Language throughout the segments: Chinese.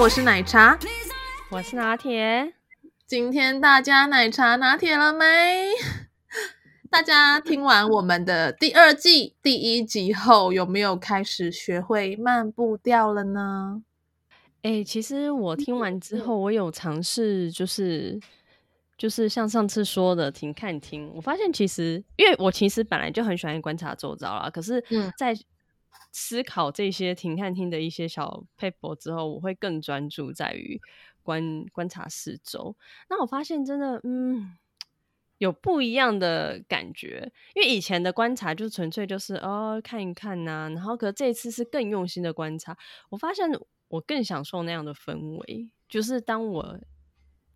我是奶茶，我是拿铁。今天大家奶茶拿铁了没？大家听完我们的第二季第一集后，有没有开始学会慢步调了呢？哎、欸，其实我听完之后，我有尝试，就是就是像上次说的停看听。我发现其实，因为我其实本来就很喜欢观察周遭啦，可是，在思考这些停看厅的一些小 paper 之后，我会更专注在于观观察四周。那我发现真的，嗯，有不一样的感觉。因为以前的观察就纯粹就是哦看一看呐、然后可是这一次是更用心的观察。我发现我更享受那样的氛围，就是当我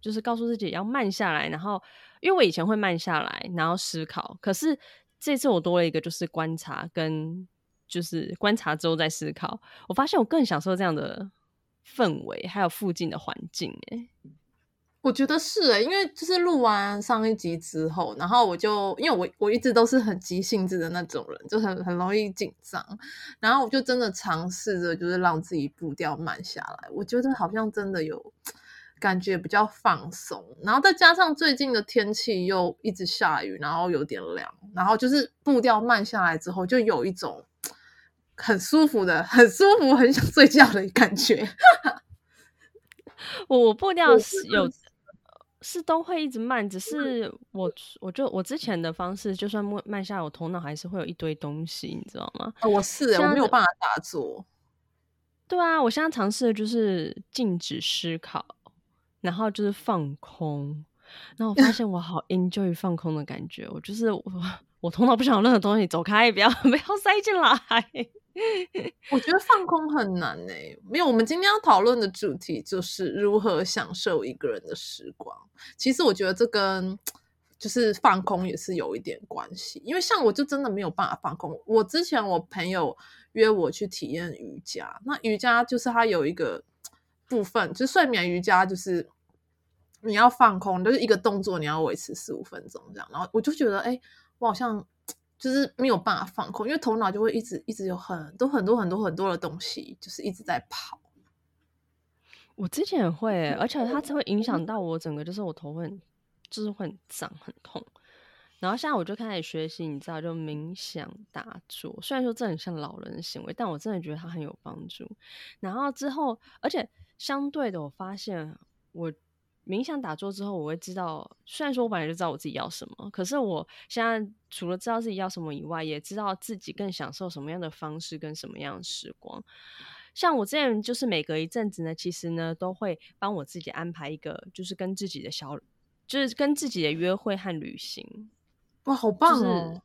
就是告诉自己要慢下来，然后因为我以前会慢下来，然后思考，可是这次我多了一个就是观察跟。就是观察之后再思考，我发现我更享受这样的氛围，还有附近的环境。哎，我觉得是哎，因为就是录完上一集之后，然后我就因为我我一直都是很急性子的那种人，就很很容易紧张，然后我就真的尝试着就是让自己步调慢下来，我觉得好像真的有感觉比较放松，然后再加上最近的天气又一直下雨，然后有点凉，然后就是步调慢下来之后，就有一种。很舒服的，很舒服，很想睡觉的感觉。我我步调是有是都会一直慢，只是我我就我之前的方式，就算慢慢下来，我头脑还是会有一堆东西，你知道吗？哦、我是我没有办法打坐。对啊，我现在尝试的就是静止思考，然后就是放空，然后我发现我好 enjoy 放空的感觉。我就是我我头脑不想有任何东西，走开，不要 不要塞进来。我觉得放空很难呢、没有。我们今天要讨论的主题就是如何享受一个人的时光。其实我觉得这跟就是放空也是有一点关系，因为像我就真的没有办法放空。我之前我朋友约我去体验瑜伽，那瑜伽就是它有一个部分，就是睡眠瑜伽，就是你要放空，就是一个动作你要维持四五分钟这样。然后我就觉得，哎、我好像。就是没有办法放空，因为头脑就会一直一直有很多很多很多很多的东西，就是一直在跑。我之前也会，而且它才会影响到我整个，就是我头会很，就是会很胀很痛。然后现在我就开始学习，你知道，就冥想打坐。虽然说这很像老人的行为，但我真的觉得它很有帮助。然后之后，而且相对的，我发现我。冥想打坐之后，我会知道，虽然说我本来就知道我自己要什么，可是我现在除了知道自己要什么以外，也知道自己更享受什么样的方式跟什么样的时光。像我之前就是每隔一阵子呢，其实呢都会帮我自己安排一个，就是跟自己的小，就是跟自己的约会和旅行。哇，好棒哦！就是，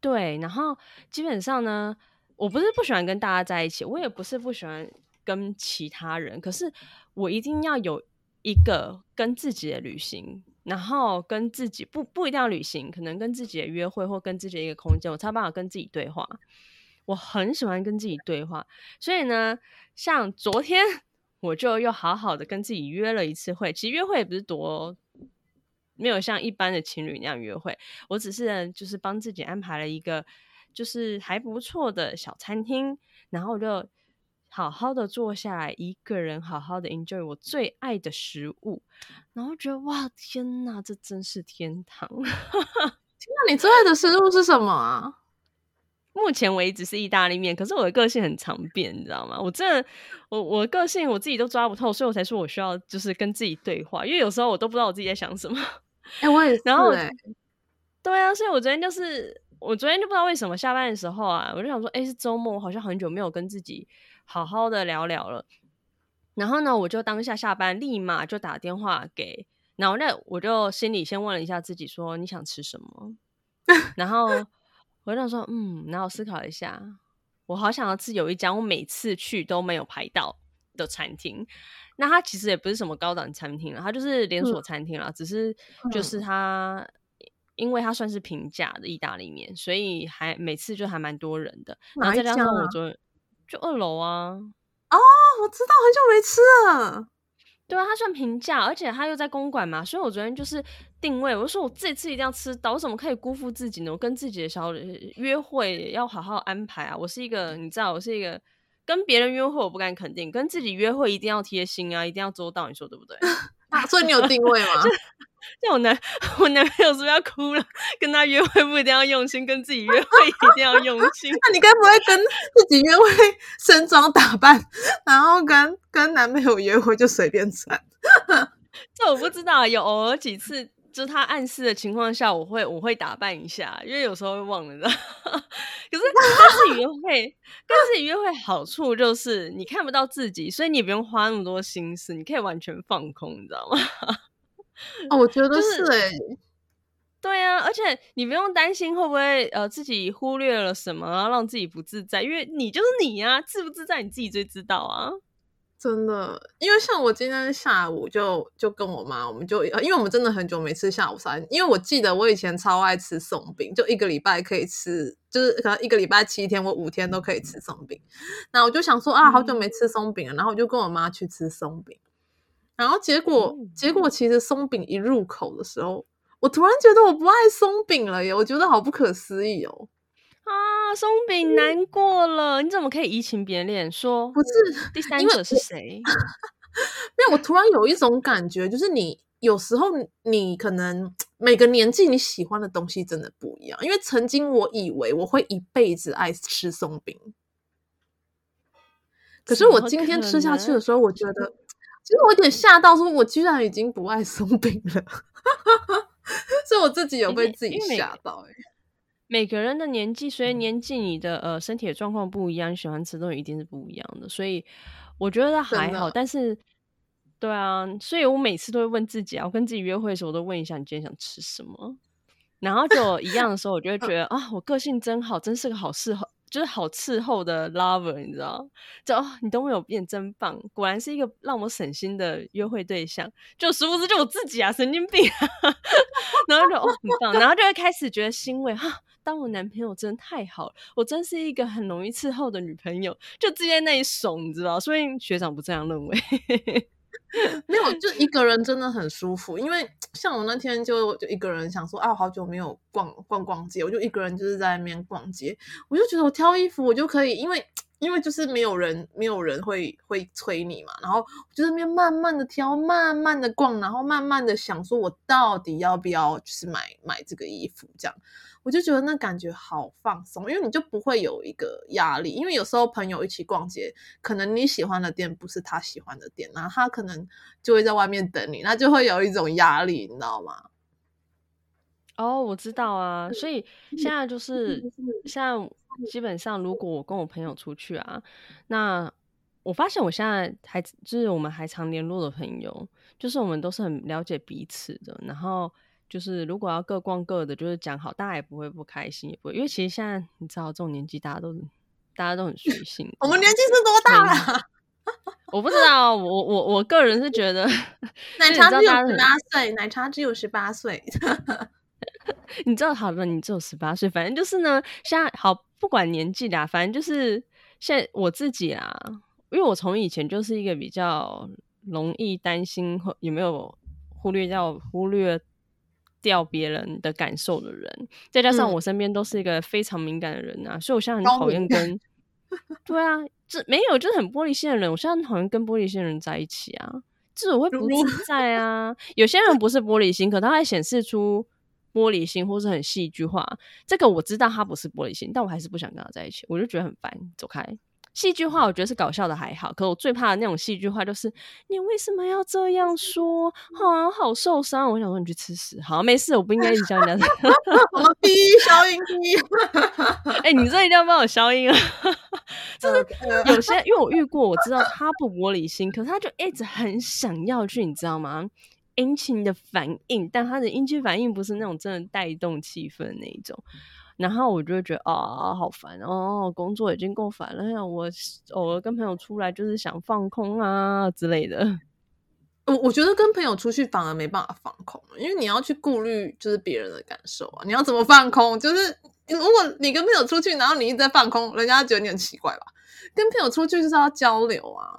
对，然后基本上呢，我不是不喜欢跟大家在一起，我也不是不喜欢跟其他人，可是我一定要有。一个跟自己的旅行，然后跟自己不不一定要旅行，可能跟自己的约会或跟自己的一个空间，我才有办法跟自己对话。我很喜欢跟自己对话，所以呢，像昨天我就又好好的跟自己约了一次会。其实约会也不是多，没有像一般的情侣那样约会，我只是就是帮自己安排了一个就是还不错的小餐厅，然后我就。好好的坐下来，一个人好好的 enjoy 我最爱的食物，然后觉得哇，天哪，这真是天堂！天哪，你最爱的食物是什么啊？目前为止是意大利面，可是我的个性很常变，你知道吗？我真的，我我的个性我自己都抓不透，所以我才说我需要就是跟自己对话，因为有时候我都不知道我自己在想什么。哎、欸，我也是、欸。然后，对啊，所以我昨天就是，我昨天就不知道为什么下班的时候啊，我就想说，哎、欸，是周末，我好像很久没有跟自己。好好的聊聊了，然后呢，我就当下下班，立马就打电话给然后那我就心里先问了一下自己，说你想吃什么？然后我就说，嗯，然后思考一下，我好想要吃有一家我每次去都没有排到的餐厅。那它其实也不是什么高档餐厅了，它就是连锁餐厅了，嗯、只是就是它，因为它算是平价的意大利面，所以还每次就还蛮多人的。然后再加上我就就二楼啊。哦，我知道，很久没吃了。对啊，它算平价，而且它又在公馆嘛，所以我昨天就是定位，我就说我这次一定要吃到，我怎么可以辜负自己呢？我跟自己的小约会要好好安排啊！我是一个，你知道，我是一个跟别人约会我不敢肯定，跟自己约会一定要贴心啊，一定要周到，你说对不对？啊，所以你有定位吗？像我男，我男朋友是不是要哭了？跟他约会不一定要用心，跟自己约会一定要用心。那你该不会跟自己约会盛装打扮，然后跟跟男朋友约会就随便穿？这我不知道，有偶尔几次，就是他暗示的情况下，我会我会打扮一下，因为有时候会忘了，你知道。可是跟自己约会，跟自己约会好处就是你看不到自己，所以你也不用花那么多心思，你可以完全放空，你知道吗？哦，我觉得是哎、欸就是，对啊，而且你不用担心会不会呃自己忽略了什么，然后让自己不自在，因为你就是你呀、啊，自不自在你自己最知道啊。真的，因为像我今天下午就就跟我妈，我们就因为我们真的很久没吃下午茶，因为我记得我以前超爱吃松饼，就一个礼拜可以吃，就是可能一个礼拜七天，我五天都可以吃松饼。那我就想说啊，好久没吃松饼了，然后我就跟我妈去吃松饼。然后结果，结果其实松饼一入口的时候，我突然觉得我不爱松饼了耶！我觉得好不可思议哦。啊，松饼难过了，你怎么可以移情别恋？说不是第三者是谁？没有，我突然有一种感觉，就是你有时候你可能每个年纪你喜欢的东西真的不一样。因为曾经我以为我会一辈子爱吃松饼，可是我今天吃下去的时候，我觉得。我有点吓到，说我居然已经不爱松饼了，所以我自己有被自己吓到。每个人的年纪，随着年纪，你的呃身体的状况不一样，你喜欢吃的东西一定是不一样的。所以我觉得还好，但是对啊，所以我每次都会问自己啊，我跟自己约会的时候，我都问一下你今天想吃什么，然后就一样的时候，我就会觉得 啊，我个性真好，真是个好适合。就是好伺候的 lover，你知道？就哦，你都没有变，真棒！果然是一个让我省心的约会对象。就殊不知就我自己啊，神经病！然后就哦，很棒，然后就会开始觉得欣慰哈。当我男朋友真的太好了，我真是一个很容易伺候的女朋友，就直接那一怂，你知道？所以学长不这样认为。没有，就一个人真的很舒服。因为像我那天就就一个人想说啊，好久没有逛逛逛街，我就一个人就是在那边逛街，我就觉得我挑衣服我就可以，因为因为就是没有人没有人会会催你嘛，然后就在那边慢慢的挑，慢慢的逛，然后慢慢的想说我到底要不要就是买买这个衣服这样。我就觉得那感觉好放松，因为你就不会有一个压力。因为有时候朋友一起逛街，可能你喜欢的店不是他喜欢的店，然后他可能就会在外面等你，那就会有一种压力，你知道吗？哦，我知道啊。所以现在就是现在基本上，如果我跟我朋友出去啊，那我发现我现在还就是我们还常联络的朋友，就是我们都是很了解彼此的，然后。就是如果要各逛各的，就是讲好，大家也不会不开心，也不会，因为其实现在你知道，这种年纪大家都大家都很随 性。我们年纪是多大了？我不知道，我我我个人是觉得 奶茶只有十八岁，奶茶只有十八岁。你知道，好了，你只有十八岁，反正就是呢，现在好不管年纪啦，反正就是现在我自己啦，因为我从以前就是一个比较容易担心有没有忽略掉忽略。掉别人的感受的人，再加上我身边都是一个非常敏感的人啊，嗯、所以我现在很讨厌跟，对啊，这没有就是很玻璃心的人，我现在很讨厌跟玻璃心的人在一起啊，这我会不自在啊。有些人不是玻璃心，可他会显示出玻璃心或是很戏剧化，这个我知道他不是玻璃心，但我还是不想跟他在一起，我就觉得很烦，走开。戏剧化我觉得是搞笑的还好，可我最怕的那种戏剧化就是你为什么要这样说？啊，好受伤！我想说你去吃屎。好，没事，我不应该一直教人家。我们第一消音第一。哎、欸，你这一定要帮我消音啊！就是有些，因为我遇过，我知道他不玻璃心，可是他就一直很想要去，你知道吗？引起你的反应，但他的引起反应不是那种真的带动气氛的那一种。然后我就会觉得啊，好烦哦，工作已经够烦了，我偶尔跟朋友出来就是想放空啊之类的。我我觉得跟朋友出去反而没办法放空，因为你要去顾虑就是别人的感受啊。你要怎么放空？就是如果你跟朋友出去，然后你一直在放空，人家觉得你很奇怪吧？跟朋友出去就是要交流啊，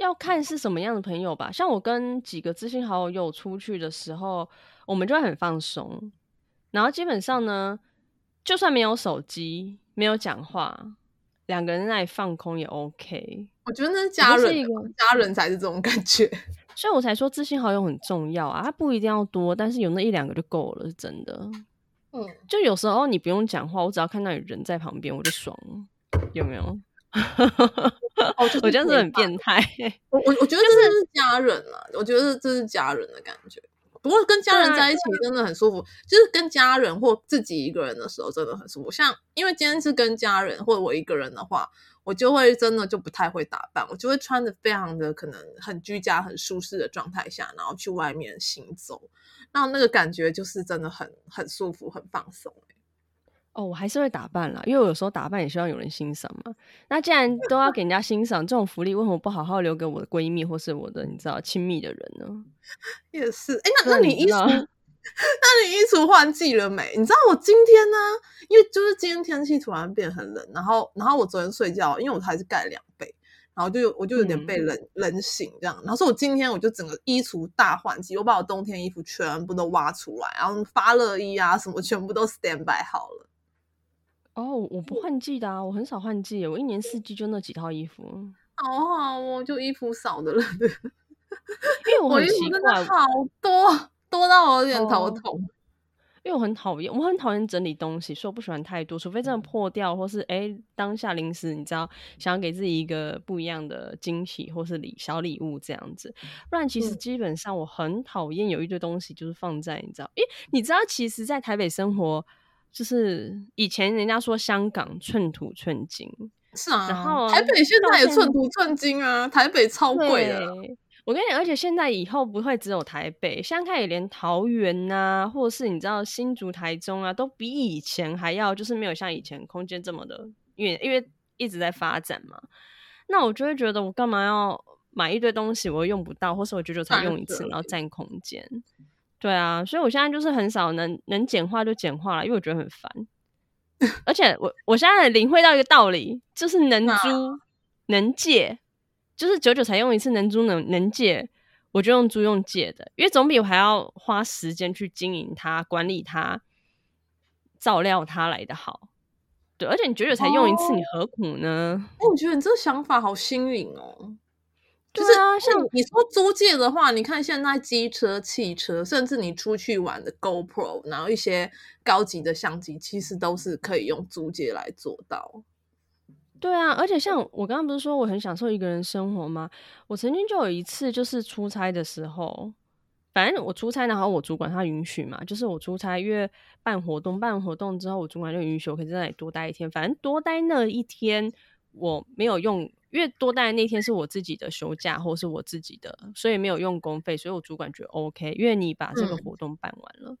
要看是什么样的朋友吧。像我跟几个知心好友出去的时候，我们就会很放松，然后基本上呢。就算没有手机，没有讲话，两个人在那里放空也 OK。我觉得那是家人，是家人才是这种感觉，所以我才说知心好友很重要啊。他不一定要多，但是有那一两个就够了，是真的。嗯，就有时候你不用讲话，我只要看到有人在旁边，我就爽了，有没有？哦就是、我觉得这很变态。我我我觉得这是家人了，我觉得这是家人的感觉。不过跟家人在一起真的很舒服，就是跟家人或自己一个人的时候真的很舒服。像因为今天是跟家人或者我一个人的话，我就会真的就不太会打扮，我就会穿的非常的可能很居家、很舒适的状态下，然后去外面行走，那那个感觉就是真的很很舒服、很放松。哦，我还是会打扮啦，因为我有时候打扮也希望有人欣赏嘛。那既然都要给人家欣赏，这种福利为什么不好好留给我的闺蜜或是我的你知道亲密的人呢？也是，哎、欸，那那你衣橱，那你衣橱换季了没？你知道我今天呢，因为就是今天天气突然变很冷，然后然后我昨天睡觉，因为我还是盖两被，然后就有我就有点被冷、嗯、冷醒这样，然后所以我今天我就整个衣橱大换季，我把我冬天衣服全部都挖出来，然后发热衣啊什么全部都 stand by 好了。哦，我不换季的啊，我很少换季，我一年四季就那几套衣服。好好哦，就衣服少的了，因为我很奇怪，好多多到我有点头痛。哦、因为我很讨厌，我很讨厌整理东西，所以我不喜欢太多，除非真的破掉，或是哎当下临时你知道想要给自己一个不一样的惊喜，或是礼小礼物这样子。不然其实基本上我很讨厌有一堆东西就是放在你知道，因为你知道其实，在台北生活。就是以前人家说香港寸土寸金，是啊，然后台北现在也寸土寸金啊，台北超贵的。我跟你讲，而且现在以后不会只有台北，现在也连桃园呐、啊，或者是你知道新竹、台中啊，都比以前还要，就是没有像以前空间这么的，因为因为一直在发展嘛。那我就会觉得，我干嘛要买一堆东西，我又用不到，或是我久久才用一次，然后占空间。对啊，所以我现在就是很少能能简化就简化了，因为我觉得很烦。而且我我现在领会到一个道理，就是能租能借，就是久久才用一次，能租能能借，我就用租用借的，因为总比我还要花时间去经营它、管理它、照料它来的好。对，而且你久久才用一次，哦、你何苦呢？哎，我觉得你这个想法好新颖哦。就是啊，像你说租借的话，你看现在机车、汽车，甚至你出去玩的 GoPro，然后一些高级的相机，其实都是可以用租借来做到。对啊，而且像我刚刚不是说我很享受一个人生活吗？我曾经就有一次就是出差的时候，反正我出差，然后我主管他允许嘛，就是我出差，因为办活动，办活动之后，我主管就允许我可以在那里多待一天，反正多待那一天我没有用。因为多待的那天是我自己的休假，或是我自己的，所以没有用公费，所以我主管觉得 OK。因为你把这个活动办完了，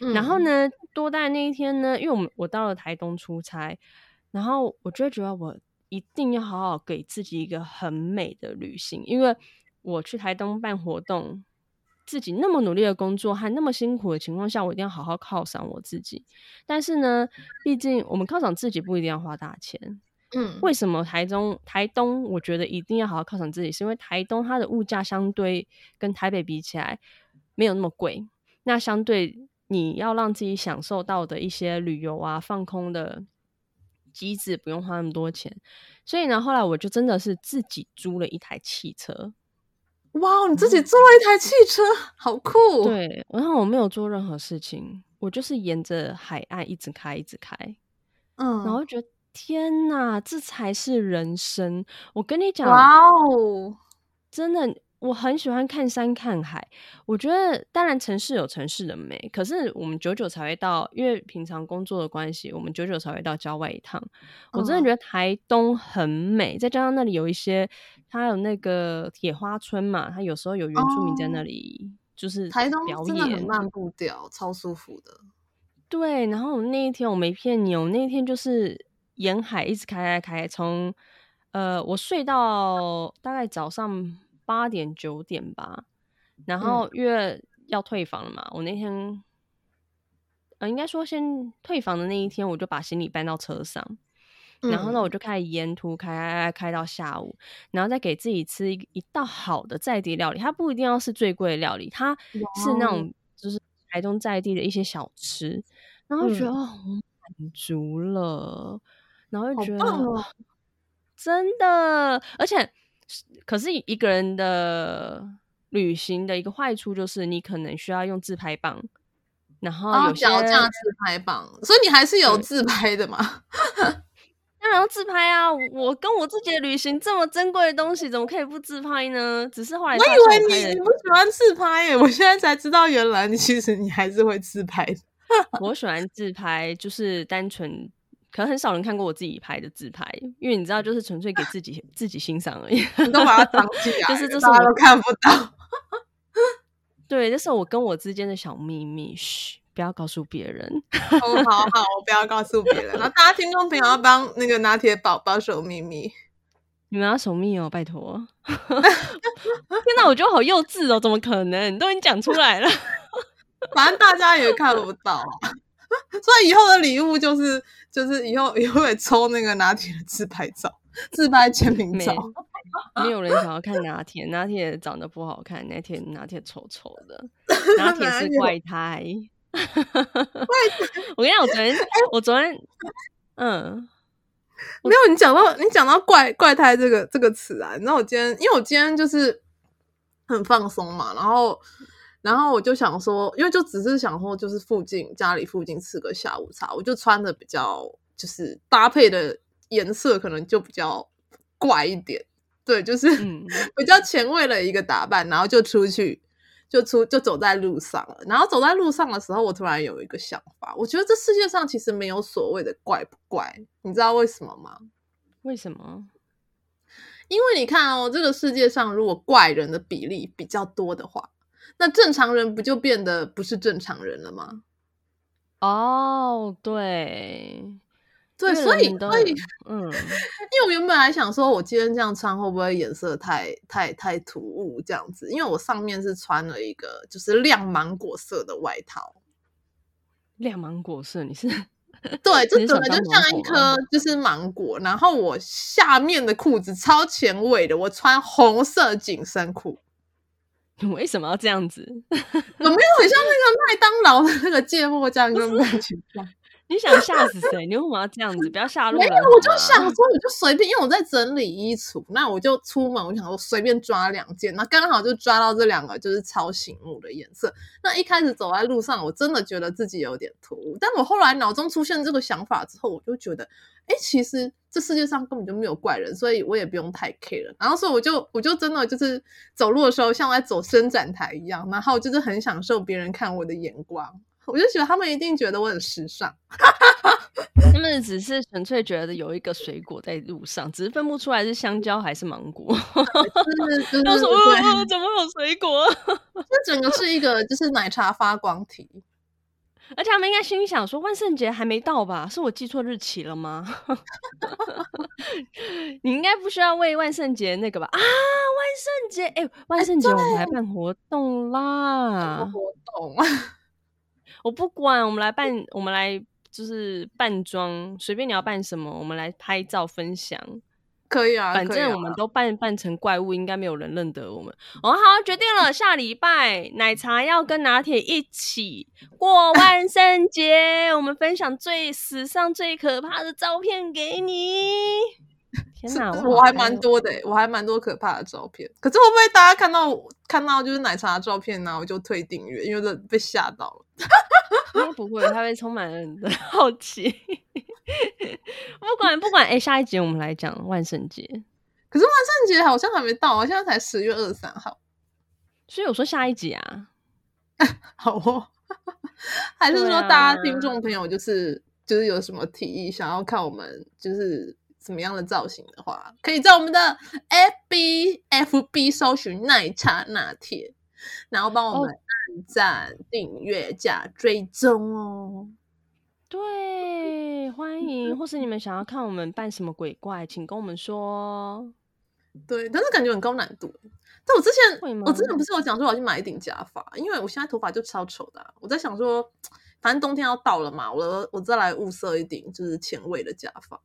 嗯、然后呢，多待的那一天呢，因为我们我到了台东出差，然后我就觉得我一定要好好给自己一个很美的旅行，因为我去台东办活动，自己那么努力的工作还那么辛苦的情况下，我一定要好好犒赏我自己。但是呢，毕竟我们犒赏自己不一定要花大钱。嗯，为什么台中、台东，我觉得一定要好好犒赏自己，是因为台东它的物价相对跟台北比起来没有那么贵。那相对你要让自己享受到的一些旅游啊、放空的机制，不用花那么多钱。所以呢，后来我就真的是自己租了一台汽车。哇，你自己租了一台汽车，嗯、好酷！对，然后我没有做任何事情，我就是沿着海岸一直开，一直开。嗯，然后觉得。天呐，这才是人生！我跟你讲，哇哦，真的，我很喜欢看山看海。我觉得当然城市有城市的美，可是我们久久才会到，因为平常工作的关系，我们久久才会到郊外一趟。嗯、我真的觉得台东很美，再加上那里有一些，它有那个铁花村嘛，它有时候有原住民在那里，哦、就是台东真的很慢步调，超舒服的。对，然后那一天我没骗你，我那一天就是沿海一直开开开，从呃我睡到大概早上。八点九点吧，然后因为要退房了嘛，嗯、我那天，呃，应该说先退房的那一天，我就把行李搬到车上，嗯、然后呢，我就开始沿途开开开到下午，然后再给自己吃一一道好的在地料理，它不一定要是最贵的料理，它是那种就是台东在地的一些小吃，然后觉得、嗯、哦，满足了，然后就觉得、哦、真的，而且。可是一个人的旅行的一个坏处就是，你可能需要用自拍棒，然后有脚架自拍棒，所以你还是有自拍的嘛？当然要自拍啊！我跟我自己的旅行这么珍贵的东西，怎么可以不自拍呢？只是后来我，以为你你不喜欢自拍耶，我现在才知道，原来你其实你还是会自拍的。我喜欢自拍，就是单纯。可能很少人看过我自己拍的自拍，因为你知道，就是纯粹给自己自己欣赏而已。你都把它藏起来，就是这是我都看不到。对，这是我跟我之间的小秘密，嘘，不要告诉别人。哦，好好，我不要告诉别人。那大家听众朋友要帮那个拿铁宝宝守秘密，你们要守密哦，拜托。天哪，我觉得好幼稚哦，怎么可能？你都已经讲出来了，反正大家也看不到。所以以后的礼物就是，就是以后 以后也抽那个拿铁的自拍照、自拍签名照。没有人想要看拿铁，拿铁长得不好看，拿铁拿铁丑丑的，拿铁是怪胎。我跟你讲，我昨天，我昨天，嗯，没有你讲到你讲到怪怪胎这个这个词啊，你知道我今天因为我今天就是很放松嘛，然后。然后我就想说，因为就只是想说，就是附近家里附近吃个下午茶，我就穿的比较就是搭配的颜色可能就比较怪一点，对，就是比较前卫的一个打扮，然后就出去，就出就走在路上了。然后走在路上的时候，我突然有一个想法，我觉得这世界上其实没有所谓的怪不怪，你知道为什么吗？为什么？因为你看哦，这个世界上如果怪人的比例比较多的话。那正常人不就变得不是正常人了吗？哦，对，对，所以所以，嗯，因为我原本还想说，我今天这样穿会不会颜色太太太突兀这样子？因为我上面是穿了一个就是亮芒果色的外套，亮芒果色，你是对，这 整个就像一颗就是芒果，然后我下面的裤子超前卫的，我穿红色紧身裤。你为什么要这样子？有没有很像那个麦当劳的那个芥末酱跟番茄酱？你想吓死谁？你为什么要这样子？不要吓路人。没有，我就想说，我就随便，因为我在整理衣橱，那我就出门，我想说随便抓两件，那刚好就抓到这两个，就是超醒目的颜色。那一开始走在路上，我真的觉得自己有点突兀，但我后来脑中出现这个想法之后，我就觉得，哎，其实这世界上根本就没有怪人，所以我也不用太 care。然后，所以我就我就真的就是走路的时候像在走伸展台一样，然后就是很享受别人看我的眼光。我就觉得他们一定觉得我很时尚，他们只是纯粹觉得有一个水果在路上，只是分不出来是香蕉还是芒果。就是 就是说，哦，怎么有水果？这整个是一个就是奶茶发光体，而且他们应该心里想说，万圣节还没到吧？是我记错日期了吗？你应该不需要为万圣节那个吧？啊，万圣节，哎、欸，万圣节我们来办活动啦！活动。我不管，我们来扮，我们来就是扮装，随便你要扮什么，我们来拍照分享，可以啊，反正我们都扮扮成怪物，应该没有人认得我们。哦，好，决定了，下礼拜奶茶要跟拿铁一起过万圣节，我们分享最史上最可怕的照片给你。天哪，我还蛮多的，我还蛮多可怕的照片。可是会不会大家看到看到就是奶茶的照片呢？我就退订阅，因为这被吓到了。应该不会，他会充满了人的 好奇。不管不管，哎、欸，下一集我们来讲万圣节。可是万圣节好像还没到啊，现在才十月二十三号。所以我说下一集啊，好哦。还是说大家听众朋友就是、啊、就是有什么提议，想要看我们就是什么样的造型的话，可以在我们的 FB FB 搜寻奶茶拿铁，然后帮我们按赞、订阅加追踪哦。对，欢迎，或是你们想要看我们扮什么鬼怪，请跟我们说。对，但是感觉很高难度。但我之前，我之前不是有讲说我要去买一顶假发，因为我现在头发就超丑的、啊。我在想说，反正冬天要到了嘛，我我再来物色一顶就是前卫的假发。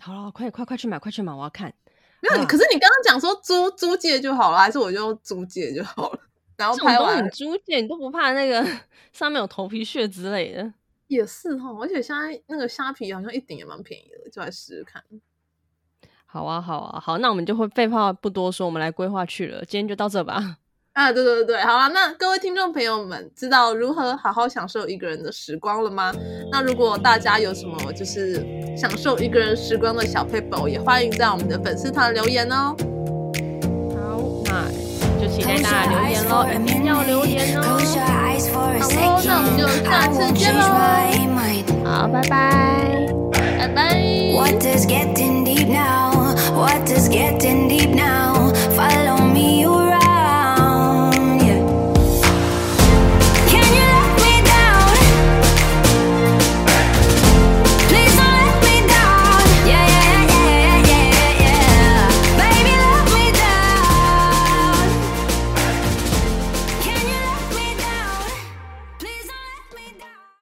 好了，快快快去买，快去买，我要看。没有，可是你刚刚讲说租租借就好了，还是我就租借就好了？然后拍完租借，你都不怕那个 上面有头皮屑之类的？也是哈，而且现在那个虾皮好像一顶也蛮便宜的，就来试试看。好啊，好啊，好，那我们就会废话不多说，我们来规划去了。今天就到这吧。啊，对对对对，好啊。那各位听众朋友们，知道如何好好享受一个人的时光了吗？那如果大家有什么就是享受一个人时光的小配宝，也欢迎在我们的粉丝团留言哦。好，那就在那留言喽，一定要留言哦，好不？那我们就下次见喽，好，拜拜，拜拜。